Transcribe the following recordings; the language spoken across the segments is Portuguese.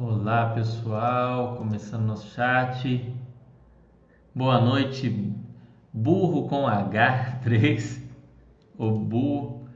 Olá pessoal, começando nosso chat. Boa noite, burro com H3, o burro.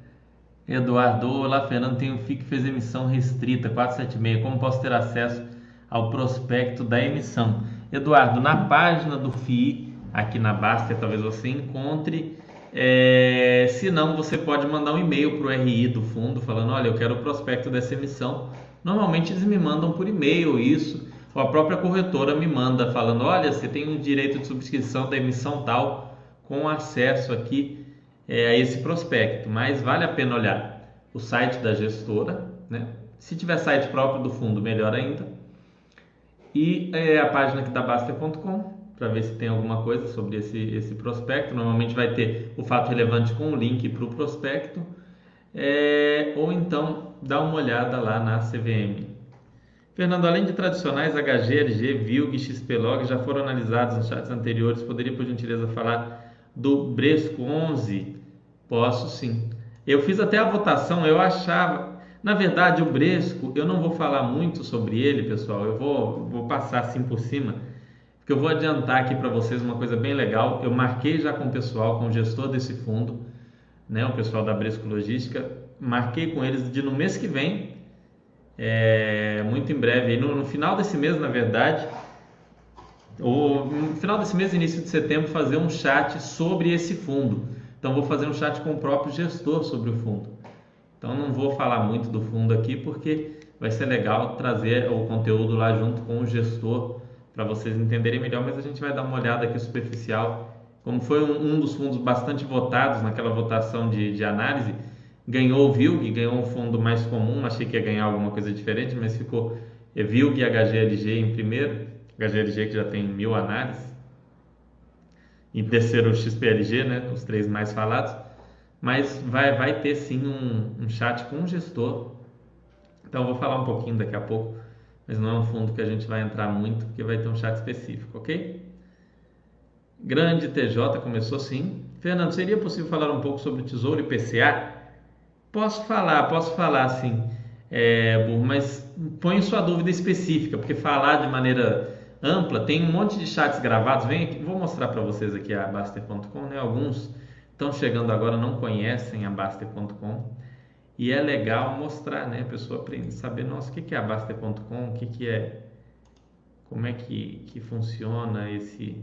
Eduardo, olá Fernando, tem um FII que fez emissão restrita 476. Como posso ter acesso ao prospecto da emissão? Eduardo, na página do FII, aqui na Baster, talvez você encontre. É, se não, você pode mandar um e-mail para o RI do fundo falando: olha, eu quero o prospecto dessa emissão Normalmente eles me mandam por e-mail isso, ou a própria corretora me manda falando: olha, você tem um direito de subscrição da emissão tal com acesso aqui é, a esse prospecto. Mas vale a pena olhar o site da gestora, né? Se tiver site próprio do fundo, melhor ainda. E é, a página aqui da Baster.com para ver se tem alguma coisa sobre esse, esse prospecto. Normalmente vai ter o fato relevante com o link para o prospecto. É, ou então dá uma olhada lá na CVM. Fernando, além de tradicionais HGLG, VILG e XPlog já foram analisados nos chats anteriores, poderia por gentileza falar do Bresco 11? Posso sim. Eu fiz até a votação, eu achava, na verdade, o Bresco, eu não vou falar muito sobre ele, pessoal, eu vou, vou passar assim por cima, porque eu vou adiantar aqui para vocês uma coisa bem legal. Eu marquei já com o pessoal, com o gestor desse fundo, né, o pessoal da Bresco Logística, marquei com eles de no mês que vem, é, muito em breve, no, no, final desse mês, na verdade, ou no final desse mês, início de setembro, fazer um chat sobre esse fundo. Então, vou fazer um chat com o próprio gestor sobre o fundo. Então, não vou falar muito do fundo aqui, porque vai ser legal trazer o conteúdo lá junto com o gestor para vocês entenderem melhor, mas a gente vai dar uma olhada aqui superficial. Como foi um, um dos fundos bastante votados naquela votação de, de análise, ganhou o VILG, ganhou um fundo mais comum, achei que ia ganhar alguma coisa diferente, mas ficou é, VILG e HGLG em primeiro, HGLG que já tem mil análises, em terceiro o XPLG, né, os três mais falados, mas vai, vai ter sim um, um chat com um gestor, então eu vou falar um pouquinho daqui a pouco, mas não é um fundo que a gente vai entrar muito, porque vai ter um chat específico, ok? Grande TJ começou sim. Fernando, seria possível falar um pouco sobre Tesouro IPCA? Posso falar, posso falar sim, é, mas põe sua dúvida específica, porque falar de maneira ampla, tem um monte de chats gravados. Vem aqui, vou mostrar para vocês aqui a Baster.com, né? Alguns estão chegando agora, não conhecem a Baster.com. E é legal mostrar, né? A pessoa aprende saber, nossa, o que é a Baster.com, o que, que é, como é que, que funciona esse,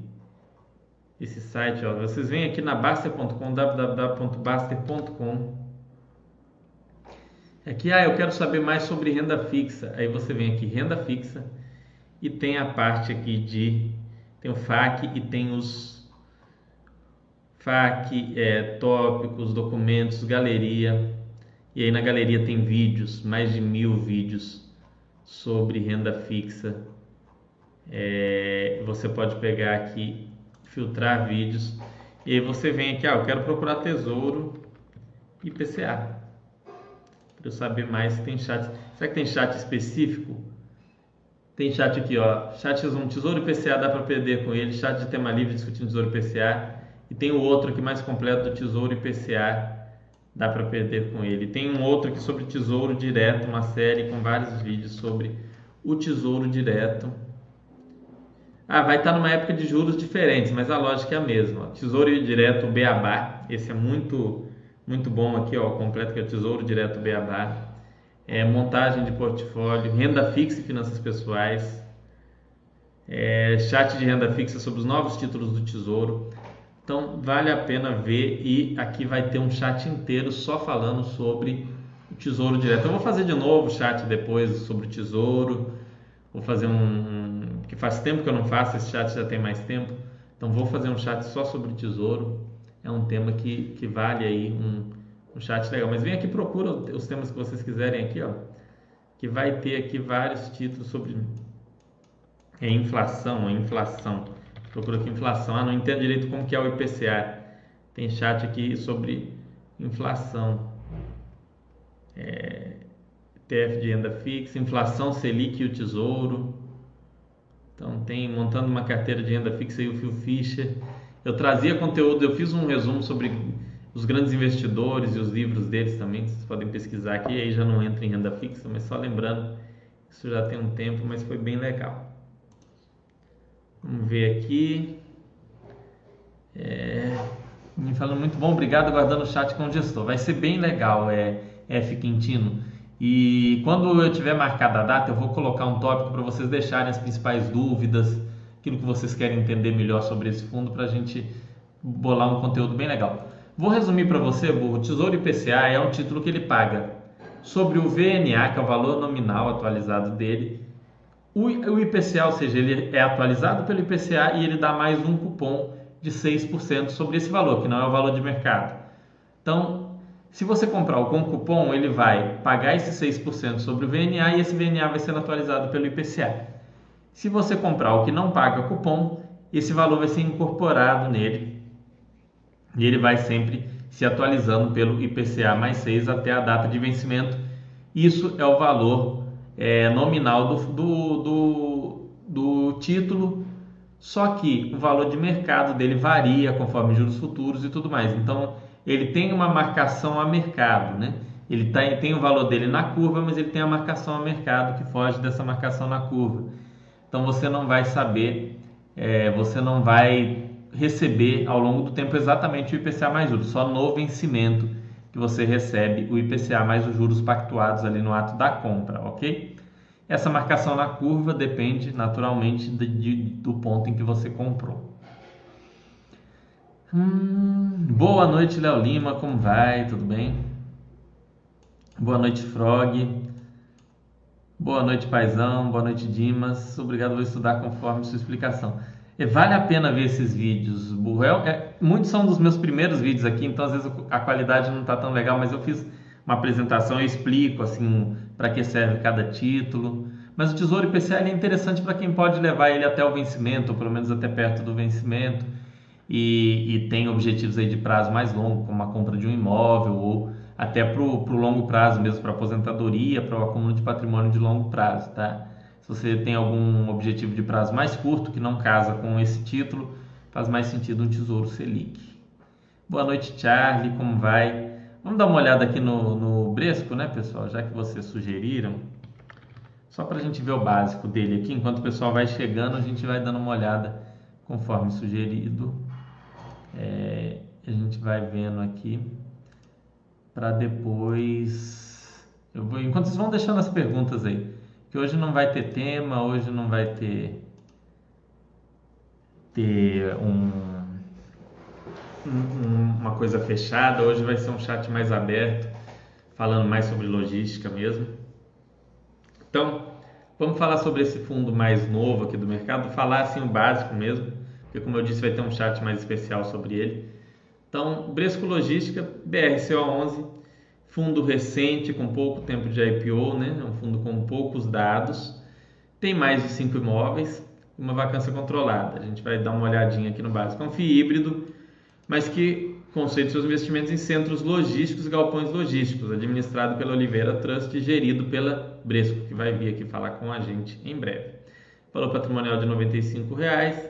esse site. Ó. Vocês vêm aqui na Baster.com, www.baster.com É ah, eu quero saber mais sobre renda fixa. Aí você vem aqui, renda fixa, e tem a parte aqui de. Tem o FAQ e tem os FAQ, é, tópicos, documentos, galeria. E aí na galeria tem vídeos, mais de mil vídeos sobre renda fixa. É, você pode pegar aqui, filtrar vídeos. E aí você vem aqui, ah, eu quero procurar tesouro e PCA para eu saber mais tem chat. Será que tem chat específico? Tem chat aqui, ó. Chat um Tesouro IPCA dá para perder com ele. Chat de tema livre discutindo Tesouro IPCA. E tem o outro aqui mais completo do Tesouro IPCA. Dá para perder com ele. Tem um outro aqui sobre Tesouro Direto, uma série com vários vídeos sobre o Tesouro Direto. Ah, vai estar numa época de juros diferentes, mas a lógica é a mesma. Tesouro Direto Beabá, esse é muito muito bom aqui, ó, completo que é Tesouro Direto Beabá, é, montagem de portfólio, renda fixa e finanças pessoais, é, chat de renda fixa sobre os novos títulos do Tesouro. Então vale a pena ver e aqui vai ter um chat inteiro só falando sobre o Tesouro Direto. Eu vou fazer de novo o chat depois sobre o Tesouro. Vou fazer um, um que faz tempo que eu não faço esse chat já tem mais tempo. Então vou fazer um chat só sobre o Tesouro é um tema que, que vale aí um, um chat legal. Mas vem aqui, procura os temas que vocês quiserem aqui, ó, que vai ter aqui vários títulos sobre é inflação, é inflação. Procura aqui inflação. Ah, não entendo direito como que é o IPCA. Tem chat aqui sobre inflação. É, TF de renda fixa, inflação Selic e o Tesouro. Então tem montando uma carteira de renda fixa e o Phil Fisher eu trazia conteúdo, eu fiz um resumo sobre os grandes investidores e os livros deles também, vocês podem pesquisar aqui, aí já não entra em renda fixa, mas só lembrando, Isso já tem um tempo, mas foi bem legal. Vamos ver aqui. É, me falando muito bom, obrigado, guardando o chat com o gestor. Vai ser bem legal, é, F Quintino. E quando eu tiver marcada a data, eu vou colocar um tópico para vocês deixarem as principais dúvidas, aquilo que vocês querem entender melhor sobre esse fundo, para a gente bolar um conteúdo bem legal. Vou resumir para você, Burro. O Tesouro IPCA é um título que ele paga sobre o VNA, que é o valor nominal atualizado dele. O, IPCA, ou seja, ele é atualizado pelo IPCA e ele dá mais um cupom de 6% sobre esse valor, que não é o valor de mercado. Então, se você comprar o com cupom, ele vai pagar esse 6% sobre o VNA e esse VNA vai ser atualizado pelo IPCA. Se você comprar o que não paga cupom, esse valor vai ser incorporado nele e ele vai sempre se atualizando pelo IPCA mais 6 até a data de vencimento. Isso é o valor é, nominal do, do, do, do título, só que o valor de mercado dele varia conforme juros futuros e tudo mais. Então, ele tem uma marcação a mercado, né? Ele tá, tem o valor dele na curva, mas ele tem a marcação a mercado que foge dessa marcação na curva. Então você não vai saber, é, você não vai receber ao longo do tempo exatamente o IPCA mais juros, só no vencimento que você recebe o IPCA mais os juros pactuados ali no ato da compra, ok? Essa marcação na curva depende naturalmente de, de, do ponto em que você comprou. Hum, boa noite, Léo Lima, como vai? Tudo bem? Boa noite, Frog. Boa noite, Paizão. Boa noite, Dimas. Obrigado, vou estudar conforme sua explicação. E vale a pena ver esses vídeos, burro. É, muitos são dos meus primeiros vídeos aqui, então às vezes a qualidade não está tão legal, mas eu fiz uma apresentação, eu explico assim para que serve cada título. Mas o Tesouro IPCA é interessante para quem pode levar ele até o vencimento, ou pelo menos até perto do vencimento, e, e tem objetivos aí de prazo mais longo, como a compra de um imóvel, ou até para o longo prazo mesmo, para aposentadoria, para o acúmulo de patrimônio de longo prazo, tá? Se você tem algum objetivo de prazo mais curto que não casa com esse título, faz mais sentido um Tesouro Selic. Boa noite, Charlie, como vai? Vamos dar uma olhada aqui no, no Bresco, né, pessoal? Já que vocês sugeriram. Só para a gente ver o básico dele aqui. Enquanto o pessoal vai chegando, a gente vai dando uma olhada conforme sugerido. É, a gente vai vendo aqui para depois. Eu vou, enquanto vocês vão deixando as perguntas aí que hoje não vai ter tema, hoje não vai ter ter um, um, uma coisa fechada, hoje vai ser um chat mais aberto, falando mais sobre logística mesmo. Então, vamos falar sobre esse fundo mais novo aqui do mercado, falar assim o básico mesmo, porque como eu disse, vai ter um chat mais especial sobre ele. Então, Bresco Logística, BRCO11, fundo recente com pouco tempo de IPO, né? É um fundo com poucos dados, tem mais de cinco imóveis, uma vacância controlada. A gente vai dar uma olhadinha aqui no básico. É um FII híbrido, mas que concentra seus investimentos em centros logísticos, galpões logísticos, administrado pela Oliveira Trust e gerido pela Bresco, que vai vir aqui falar com a gente em breve. Valor patrimonial de 95 reais,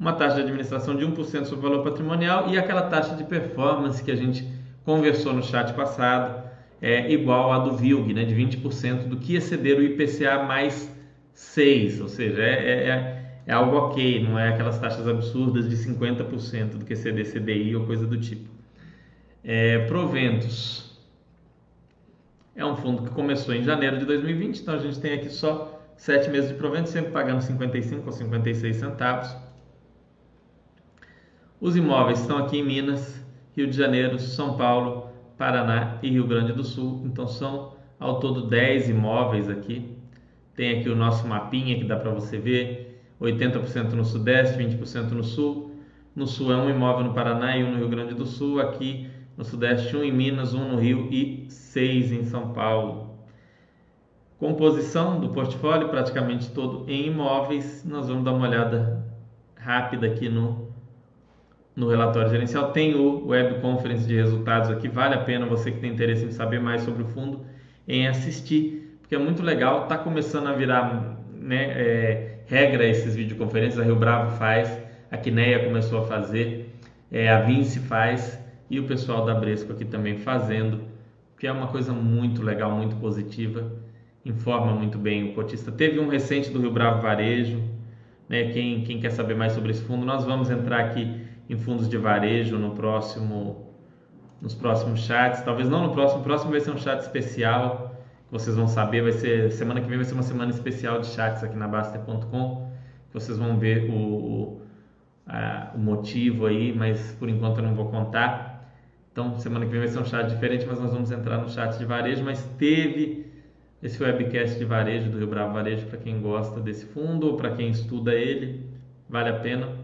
uma taxa de administração de 1% sobre o valor patrimonial e aquela taxa de performance que a gente conversou no chat passado, é igual a do VILG, né, de 20% do que exceder o IPCA mais 6, ou seja, é, é, é, é algo ok, não é aquelas taxas absurdas de 50% do que exceder CDI ou coisa do tipo. É, proventos. É um fundo que começou em janeiro de 2020, então a gente tem aqui só 7 meses de proventos, sempre pagando 55 ou 56 centavos. Os imóveis estão aqui em Minas, Rio de Janeiro, São Paulo, Paraná e Rio Grande do Sul. Então são ao todo 10 imóveis aqui. Tem aqui o nosso mapinha que dá para você ver: 80% no Sudeste, 20% no Sul. No Sul é um imóvel no Paraná e um no Rio Grande do Sul. Aqui no Sudeste, um em Minas, um no Rio e seis em São Paulo. Composição do portfólio praticamente todo em imóveis. Nós vamos dar uma olhada rápida aqui no no relatório gerencial. Tem o web conference de resultados aqui, vale a pena você que tem interesse em saber mais sobre o fundo em assistir, porque é muito legal, está começando a virar né, é, regra esses videoconferências, a Rio Bravo faz, a Quineia começou a fazer, é, a Vinci faz e o pessoal da Bresco aqui também fazendo, que é uma coisa muito legal, muito positiva informa muito bem o cotista. Teve um recente do Rio Bravo Varejo, né? Quem, quem quer saber mais sobre esse fundo, nós vamos entrar aqui em fundos de varejo no próximo nos próximos chats, talvez não no próximo, o próximo vai ser um chat especial, vocês vão saber, vai ser semana que vem vai ser uma semana especial de chats aqui na Baster.com, que vocês vão ver o, o, a, o motivo aí, mas por enquanto eu não vou contar. Então, semana que vem vai ser um chat diferente, mas nós vamos entrar no chat de varejo, mas teve esse webcast de varejo do Rio Bravo Varejo para quem gosta desse fundo ou para quem estuda ele, vale a pena.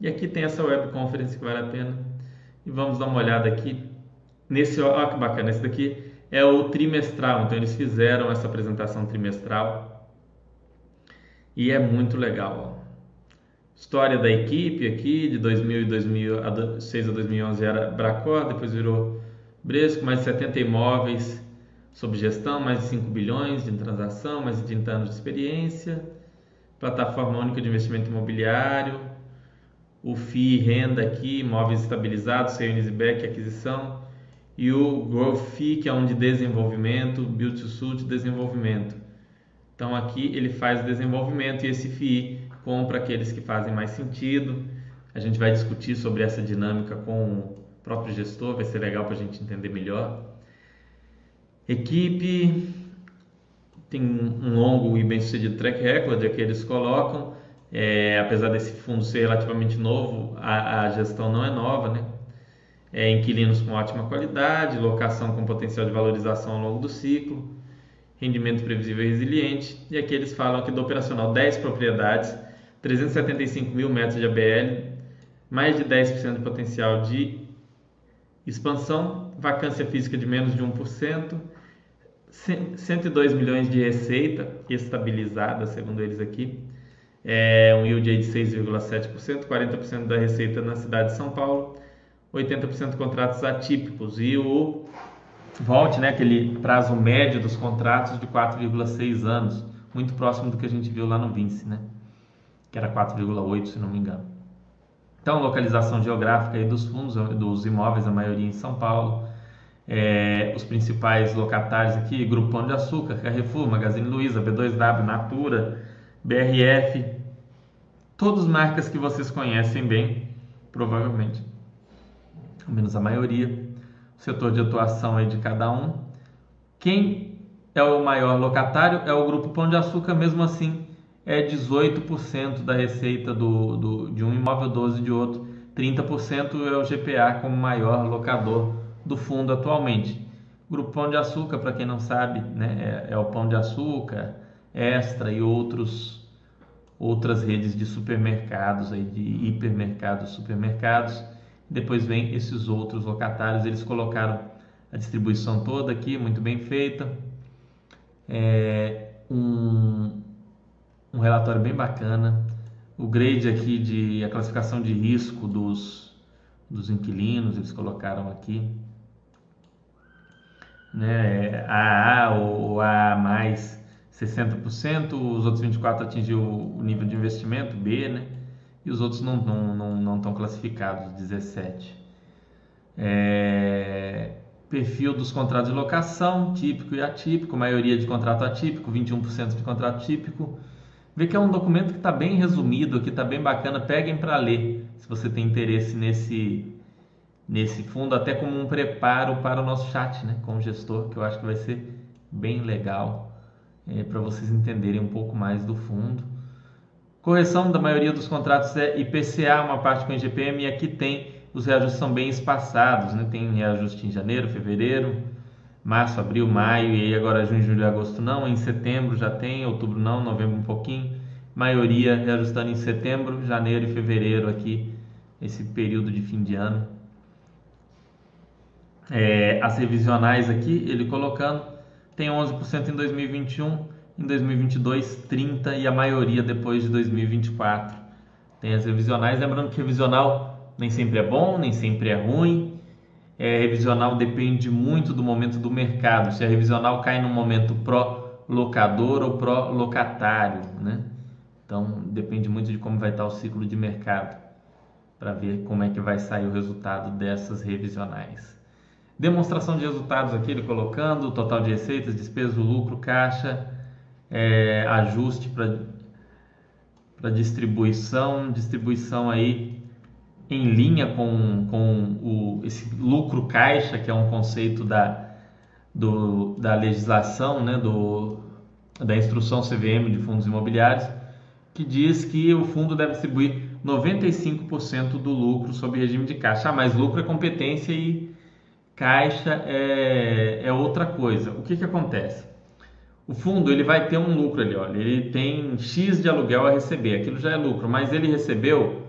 E aqui tem essa web conference que vale a pena. E vamos dar uma olhada aqui nesse, olha que bacana, esse daqui é o trimestral, então eles fizeram essa apresentação trimestral e é muito legal. Ó. História da equipe aqui de 2000 e 2006 a 2011 era Bracor, depois virou Bresco, mais de 70 imóveis sob gestão, mais de 5 bilhões de transação, mais de 30 anos de experiência, plataforma única de investimento imobiliário, o FII renda aqui, imóveis estabilizados, sales back, aquisição, e o Growth FII, que é um de desenvolvimento, Build to Suit, desenvolvimento. Então aqui ele faz desenvolvimento e esse FII compra aqueles que fazem mais sentido. A gente vai discutir sobre essa dinâmica com o próprio gestor, vai ser legal para a gente entender melhor. Equipe tem um longo e bem sucedido track record que eles colocam. É, apesar desse fundo ser relativamente novo, a, a gestão não é nova, né? É, inquilinos com ótima qualidade, locação com potencial de valorização ao longo do ciclo, rendimento previsível e resiliente. E aqui eles falam aqui do operacional 10 propriedades, 375 mil metros de ABL, mais de 10% de potencial de expansão, vacância física de menos de 1%, 102 milhões de receita estabilizada, segundo eles aqui, é um yield de 6,7%, 40% da receita na cidade de São Paulo, 80% de contratos atípicos e o volte, né, aquele prazo médio dos contratos de 4,6 anos, muito próximo do que a gente viu lá no Vinci, né, que era 4,8 se não me engano. Então, localização geográfica aí dos fundos, dos imóveis, a maioria em São Paulo, é, os principais locatários aqui, Grupo Pão de Açúcar, Carrefour, Magazine Luiza, B2W, Natura, BRF, todas marcas que vocês conhecem bem, provavelmente, ao menos a maioria, o setor de atuação aí de cada um. Quem é o maior locatário é o Grupo Pão de Açúcar, mesmo assim é 18% da receita do, do, de um imóvel, 12% de outro, 30% é o GPA como maior locador do fundo atualmente. Grupo Pão de Açúcar, para quem não sabe, né, é, é, o Pão de Açúcar, Extra e outros outras redes de supermercados, aí, de hipermercados, supermercados. Depois vem esses outros locatários, eles colocaram a distribuição toda aqui, muito bem feita. É um, um relatório bem bacana. O grade aqui de a classificação de risco dos, dos inquilinos, eles colocaram aqui né, AA ou AA mais 60%, os outros 24% atingiu o nível de investimento B, né, e os outros não estão não, não, não classificados, 17%. É, perfil dos contratos de locação, típico e atípico, maioria de contrato atípico, 21% de contrato típico. Vê que é um documento que está bem resumido, que está bem bacana, peguem para ler, se você tem interesse nesse, nesse fundo, até como um preparo para o nosso chat né, com o gestor, que eu acho que vai ser bem legal é, para vocês entenderem um pouco mais do fundo. Correção da maioria dos contratos é IPCA, uma parte com IGPM, e aqui tem os reajustes são bem espaçados, né? tem reajuste em janeiro, fevereiro, março, abril, maio, e aí agora junho, julho agosto não, em setembro já tem, outubro não, novembro um pouquinho, maioria reajustando em setembro, janeiro e fevereiro aqui, esse período de fim de ano é, as revisionais aqui, ele colocando, tem 11% em 2021, em 2022 30% e a maioria depois de 2024. Tem as revisionais, lembrando que revisional nem sempre é bom, nem sempre é ruim. É, revisional depende muito do momento do mercado. Se a revisional cai no momento pró-locador ou pró-locatário, né? Então depende muito de como vai estar o ciclo de mercado para ver como é que vai sair o resultado dessas revisionais. Demonstração de resultados aqui, ele colocando total de receitas, despesas, lucro, caixa, é, ajuste para distribuição, distribuição aí em linha com, com o, esse lucro caixa, que é um conceito da, do, da legislação, né, do, da instrução CVM de fundos imobiliários, que diz que o fundo deve distribuir 95% do lucro sob regime de caixa. Ah, mas lucro é competência e caixa é, é outra coisa. O que, que acontece? O fundo ele vai ter um lucro ali, olha, ele tem X de aluguel a receber, aquilo já é lucro, mas ele recebeu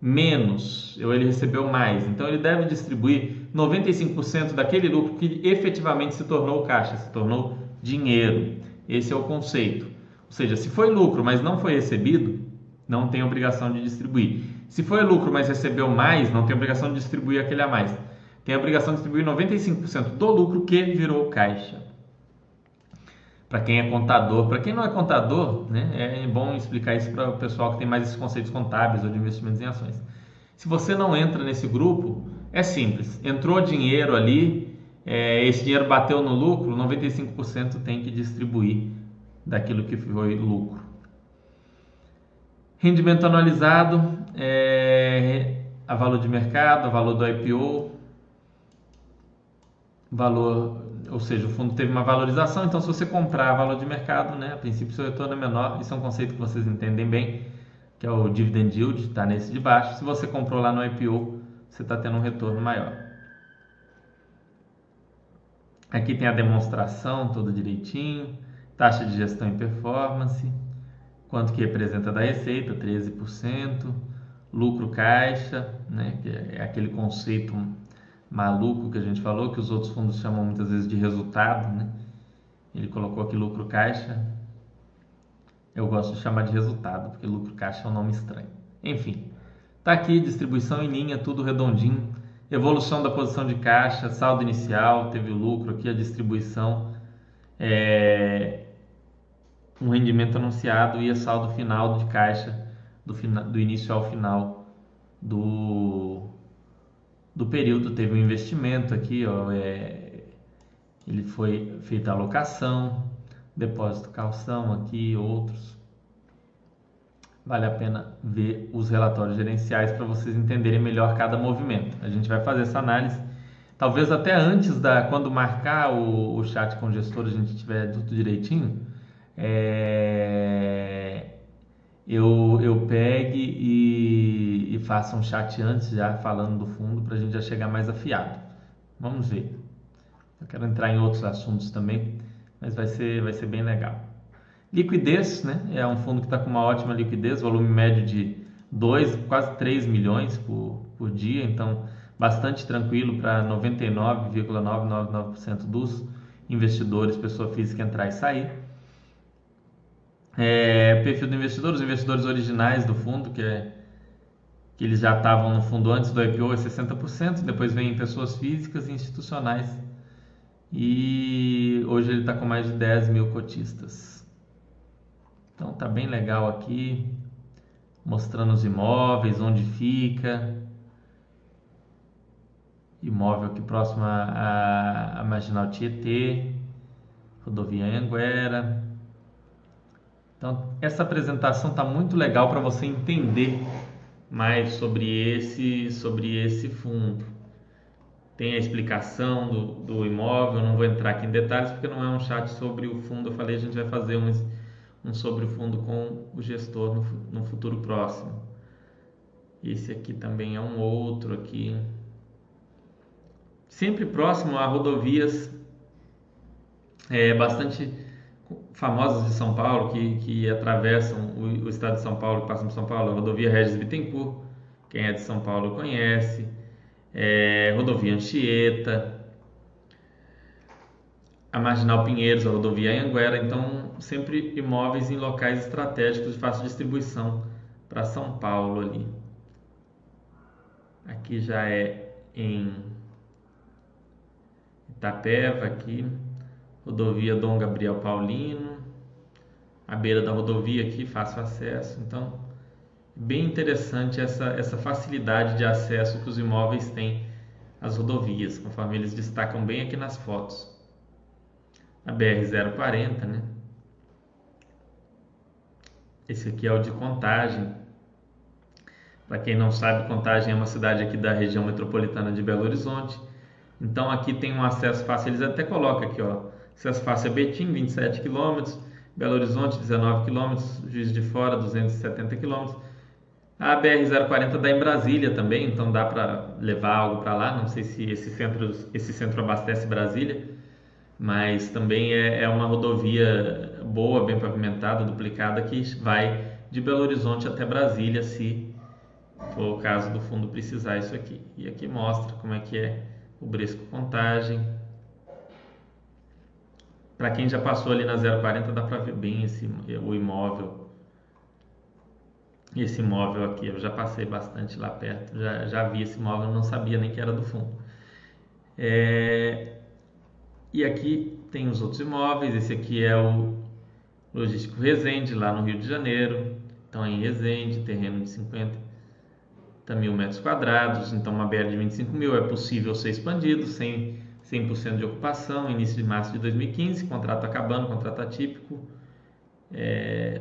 menos, ou ele recebeu mais, então ele deve distribuir 95% daquele lucro que efetivamente se tornou caixa, se tornou dinheiro. Esse é o conceito. Ou seja, se foi lucro, mas não foi recebido, não tem obrigação de distribuir. Se foi lucro, mas recebeu mais, não tem obrigação de distribuir aquele a mais. Tem a obrigação de distribuir 95% do lucro que virou caixa para quem é contador. Para quem não é contador, né, é bom explicar isso para o pessoal que tem mais esses conceitos contábeis ou de investimentos em ações. Se você não entra nesse grupo, é simples. Entrou dinheiro ali, é, esse dinheiro bateu no lucro, 95% tem que distribuir daquilo que foi lucro. Rendimento anualizado, é, a valor de mercado, a valor do IPO, valor ou seja, o fundo teve uma valorização, então se você comprar valor de mercado, né, a princípio seu retorno é menor, isso é um conceito que vocês entendem bem, que é o dividend yield, está nesse de baixo. Se você comprou lá no IPO, você está tendo um retorno maior. Aqui tem a demonstração toda direitinho, taxa de gestão e performance, quanto que representa da receita, 13%, lucro caixa, né, que é aquele conceito maluco que a gente falou, que os outros fundos chamam muitas vezes de resultado, né? Ele colocou aqui lucro caixa. Eu gosto de chamar de resultado, porque lucro caixa é um nome estranho. Enfim, tá aqui distribuição em linha, tudo redondinho. Evolução da posição de caixa, saldo inicial, teve o lucro aqui, a distribuição, é, um rendimento anunciado e a saldo final de caixa do, do início ao final do, do período teve um investimento aqui, ó, é, ele foi feita a alocação, depósito calção aqui, outros. Vale a pena ver os relatórios gerenciais para vocês entenderem melhor cada movimento. A gente vai fazer essa análise, talvez até antes da quando marcar o, o chat com o gestor a gente tiver tudo direitinho. É, eu, eu pegue e, e faça um chat antes já falando do fundo para a gente já chegar mais afiado. Vamos ver. Eu quero entrar em outros assuntos também, mas vai ser, vai ser bem legal. Liquidez, né? É um fundo que está com uma ótima liquidez, volume médio de 2, quase 3 milhões por, por dia, então bastante tranquilo para 99,999% dos investidores, pessoa física entrar e sair. É, perfil do investidor, os investidores originais do fundo, que, é, que eles já estavam no fundo antes do IPO, é 60%, depois vem pessoas físicas e institucionais. E hoje ele está com mais de 10 mil cotistas. Então tá bem legal aqui, mostrando os imóveis, onde fica. Imóvel aqui próximo à, à Marginal Tietê, rodovia Anguera. Então, essa apresentação está muito legal para você entender mais sobre esse, sobre esse fundo. Tem a explicação do, do imóvel, não vou entrar aqui em detalhes porque não é um chat sobre o fundo. Eu falei, a gente vai fazer um, um sobre o fundo com o gestor no, no futuro próximo. Esse aqui também é um outro aqui. Sempre próximo a rodovias é, bastante famosas de São Paulo que, que atravessam o, o, estado de São Paulo, passam por São Paulo, a rodovia Regis Bittencourt, quem é de São Paulo conhece, é, rodovia Anchieta, a Marginal Pinheiros, a rodovia Anguera, então sempre imóveis em locais estratégicos de fácil distribuição para São Paulo ali. Aqui já é em Itapeva aqui rodovia Dom Gabriel Paulino, à beira da rodovia aqui, fácil acesso. Então, bem interessante essa, essa facilidade de acesso que os imóveis têm às rodovias, conforme eles destacam bem aqui nas fotos. A BR-040, né? Esse aqui é o de Contagem. Para quem não sabe, Contagem é uma cidade aqui da região metropolitana de Belo Horizonte. Então aqui tem um acesso fácil, eles até colocam aqui, ó, acesso fácil a Betim, 27 km, Belo Horizonte, 19 km, Juiz de Fora, 270 km. A BR-040 dá em Brasília também, então dá para levar algo para lá. Não sei se esse centro, esse centro abastece Brasília, mas também é, é uma rodovia boa, bem pavimentada, duplicada, que vai de Belo Horizonte até Brasília, se for o caso do fundo precisar isso aqui. E aqui mostra como é que é o Bresco Contagem. Para quem já passou ali na 040 dá para ver bem esse, o imóvel. Esse imóvel aqui, eu já passei bastante lá perto, já, já vi esse imóvel, não sabia nem que era do fundo. É, e aqui tem os outros imóveis, esse aqui é o Logístico Resende, lá no Rio de Janeiro. Então é em Resende, terreno de 50 mil metros quadrados, então uma BR de 25 mil é possível ser expandido, sem 100% de ocupação, início de março de 2015, contrato acabando, contrato atípico. É...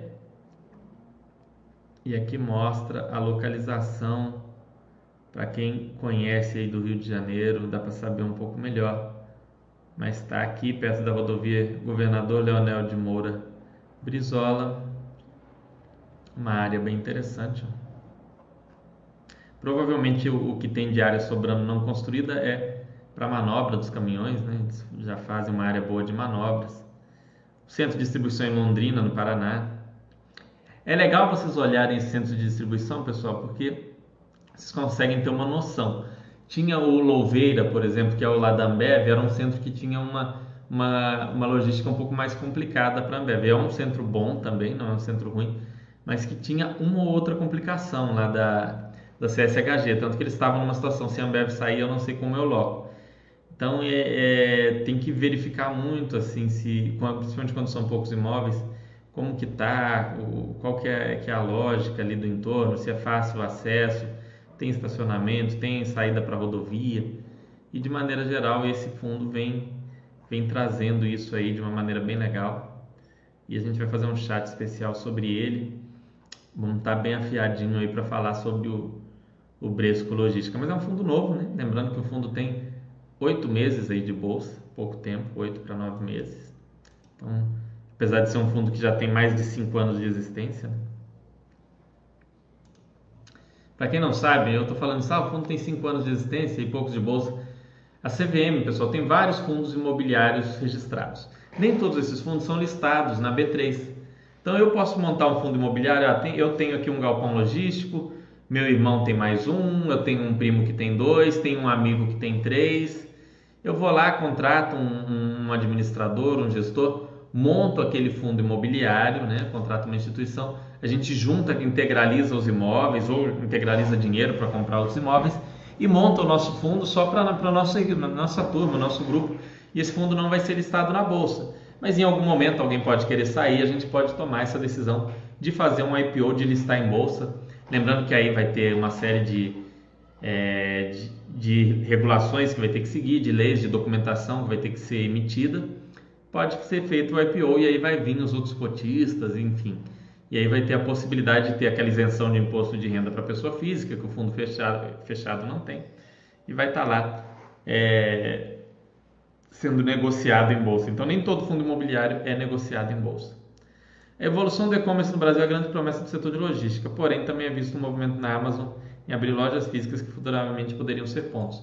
E aqui mostra a localização, para quem conhece aí do Rio de Janeiro, dá para saber um pouco melhor. Mas está aqui perto da rodovia Governador Leonel de Moura Brizola, uma área bem interessante. Provavelmente o, o que tem de área sobrando não construída é para manobra dos caminhões, né? Eles já fazem uma área boa de manobras. Centro de distribuição em Londrina, no Paraná. É legal vocês olharem esse centro de distribuição, pessoal, porque vocês conseguem ter uma noção. Tinha o Louveira, por exemplo, que é o lá da Ambev, era um centro que tinha uma, uma, uma logística um pouco mais complicada para a Ambev. É um centro bom também, não é um centro ruim, mas que tinha uma ou outra complicação lá da, da CSHG, tanto que eles estavam numa situação, se a Ambev sair, eu não sei como eu logo. Então é, é, tem que verificar muito, assim, se, principalmente quando são poucos imóveis, como que tá, o, qual que é, que é a lógica ali do entorno, se é fácil o acesso, tem estacionamento, tem saída para rodovia. E de maneira geral esse fundo vem, vem trazendo isso aí de uma maneira bem legal. E a gente vai fazer um chat especial sobre ele. Vamos estar tá bem afiadinho aí para falar sobre o, o Bresco Logística, mas é um fundo novo, né? Lembrando que o fundo tem oito meses aí de bolsa, pouco tempo, oito para nove meses. Então, apesar de ser um fundo que já tem mais de cinco anos de existência, né? Para quem não sabe, eu estou falando, ah, o fundo tem cinco anos de existência e poucos de bolsa. A CVM, pessoal, tem vários fundos imobiliários registrados. Nem todos esses fundos são listados na B3. Então eu posso montar um fundo imobiliário, ah, eu tenho aqui um galpão logístico, meu irmão tem mais um, eu tenho um primo que tem dois, tenho um amigo que tem três. Eu vou lá, contrato um, um administrador, um gestor, monto aquele fundo imobiliário, né? contrato uma instituição, a gente junta, integraliza os imóveis ou integraliza dinheiro para comprar outros imóveis e monta o nosso fundo só para a nossa, nossa turma, nosso grupo. E esse fundo não vai ser listado na bolsa. Mas em algum momento alguém pode querer sair, a gente pode tomar essa decisão de fazer um IPO, de listar em bolsa Lembrando que aí vai ter uma série de, é, de, de, regulações que vai ter que seguir, de leis, de documentação que vai ter que ser emitida. Pode ser feito o IPO e aí vai vir os outros cotistas, enfim. E aí vai ter a possibilidade de ter aquela isenção de imposto de renda para pessoa física, que o fundo fechado, fechado não tem. E vai estar tá lá é, sendo negociado em bolsa. Então, nem todo fundo imobiliário é negociado em bolsa. A evolução do e-commerce no Brasil é a grande promessa do setor de logística, porém também é visto um movimento na Amazon em abrir lojas físicas que futuramente poderiam ser pontos.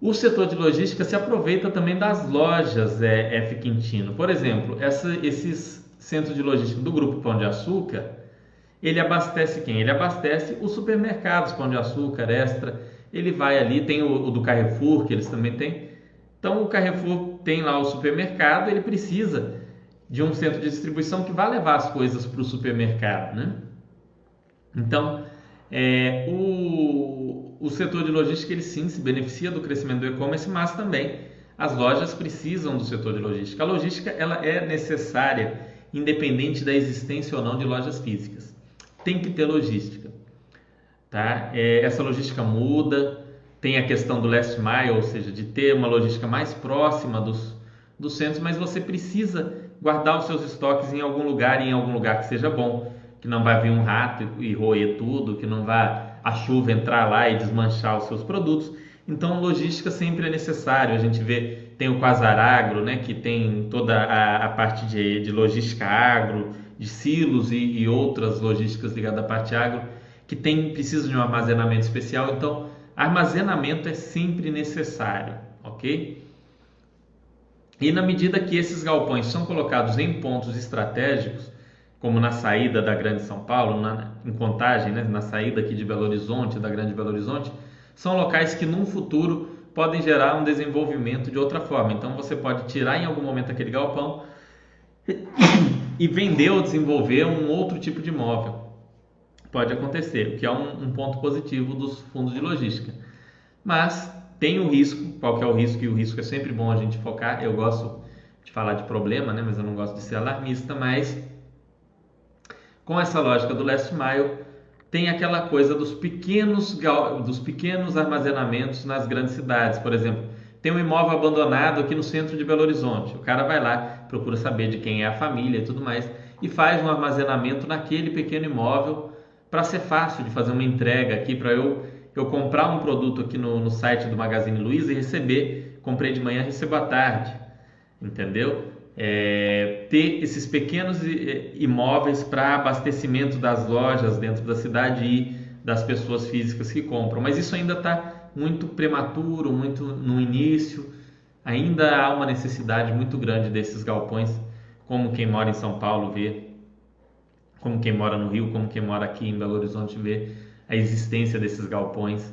O setor de logística se aproveita também das lojas é, F Quintino. Por exemplo, essa, esses centros de logística do Grupo Pão de Açúcar, ele abastece quem? Ele abastece os supermercados Pão de Açúcar, Extra. Ele vai ali, tem o, o do Carrefour, que eles também têm. Então o Carrefour tem lá o supermercado, ele precisa de um centro de distribuição que vai levar as coisas para o supermercado, né? Então, é, o, o setor de logística ele sim se beneficia do crescimento do e-commerce, mas também as lojas precisam do setor de logística. A logística ela é necessária, independente da existência ou não de lojas físicas. Tem que ter logística, tá? É, essa logística muda. Tem a questão do last mile, ou seja, de ter uma logística mais próxima dos, dos centros, mas você precisa guardar os seus estoques em algum lugar, em algum lugar que seja bom. que não vai vir um rato e roer tudo, que não vai a chuva entrar lá e desmanchar os seus produtos. Então, logística sempre é necessário. A gente vê, tem o Quasar Agro, né, que tem toda a, a parte de, de, logística agro, de silos e, e, outras logísticas ligadas à parte agro, que tem, precisa de um armazenamento especial. Então, armazenamento é sempre necessário, ok? E na medida que esses galpões são colocados em pontos estratégicos, como na saída da Grande São Paulo, na, em Contagem, né, na saída aqui de Belo Horizonte, da Grande Belo Horizonte, são locais que num futuro podem gerar um desenvolvimento de outra forma. Então você pode tirar em algum momento aquele galpão e vender ou desenvolver um outro tipo de imóvel. Pode acontecer, o que é um, um ponto positivo dos fundos de logística. Mas tem o risco, qual que é o risco? E o risco é sempre bom a gente focar. Eu gosto de falar de problema, né? mas eu não gosto de ser alarmista, mas com essa lógica do last mile, tem aquela coisa dos pequenos, dos pequenos armazenamentos nas grandes cidades. Por exemplo, tem um imóvel abandonado aqui no centro de Belo Horizonte. O cara vai lá, procura saber de quem é a família e tudo mais, e faz um armazenamento naquele pequeno imóvel para ser fácil de fazer uma entrega aqui, para eu, eu comprar um produto aqui no, no site do Magazine Luiza e receber. Comprei de manhã, recebo à tarde. Entendeu? é, ter esses pequenos imóveis para abastecimento das lojas dentro da cidade e das pessoas físicas que compram. Mas isso ainda está muito prematuro, muito no início. Ainda há uma necessidade muito grande desses galpões, como quem mora em São Paulo vê, como quem mora no Rio, como quem mora aqui em Belo Horizonte vê a existência desses galpões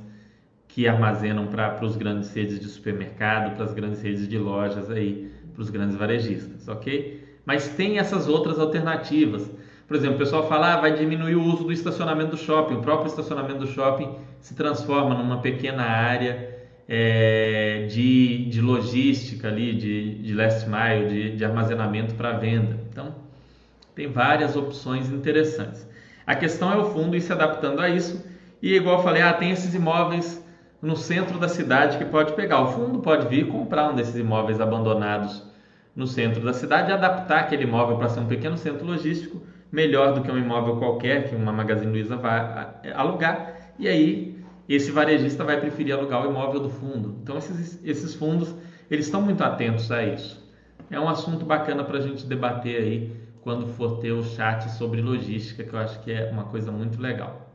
que armazenam para os grandes redes de supermercado, para as grandes redes de lojas aí para os grandes varejistas, ok? Mas tem essas outras alternativas. Por exemplo, o pessoal fala, ah, vai diminuir o uso do estacionamento do shopping. O próprio estacionamento do shopping se transforma numa pequena área é, de, de logística ali, de, de last mile, de, de armazenamento para venda. Então, tem várias opções interessantes. A questão é o fundo ir se adaptando a isso. E igual eu falei, ah, tem esses imóveis no centro da cidade que pode pegar. O fundo pode vir comprar um desses imóveis abandonados no centro da cidade e adaptar aquele imóvel para ser um pequeno centro logístico, melhor do que um imóvel qualquer que uma Magazine Luiza vai alugar. E aí esse varejista vai preferir alugar o imóvel do fundo. Então esses, esses fundos eles estão muito atentos a isso. É um assunto bacana para a gente debater aí quando for ter o chat sobre logística, que eu acho que é uma coisa muito legal.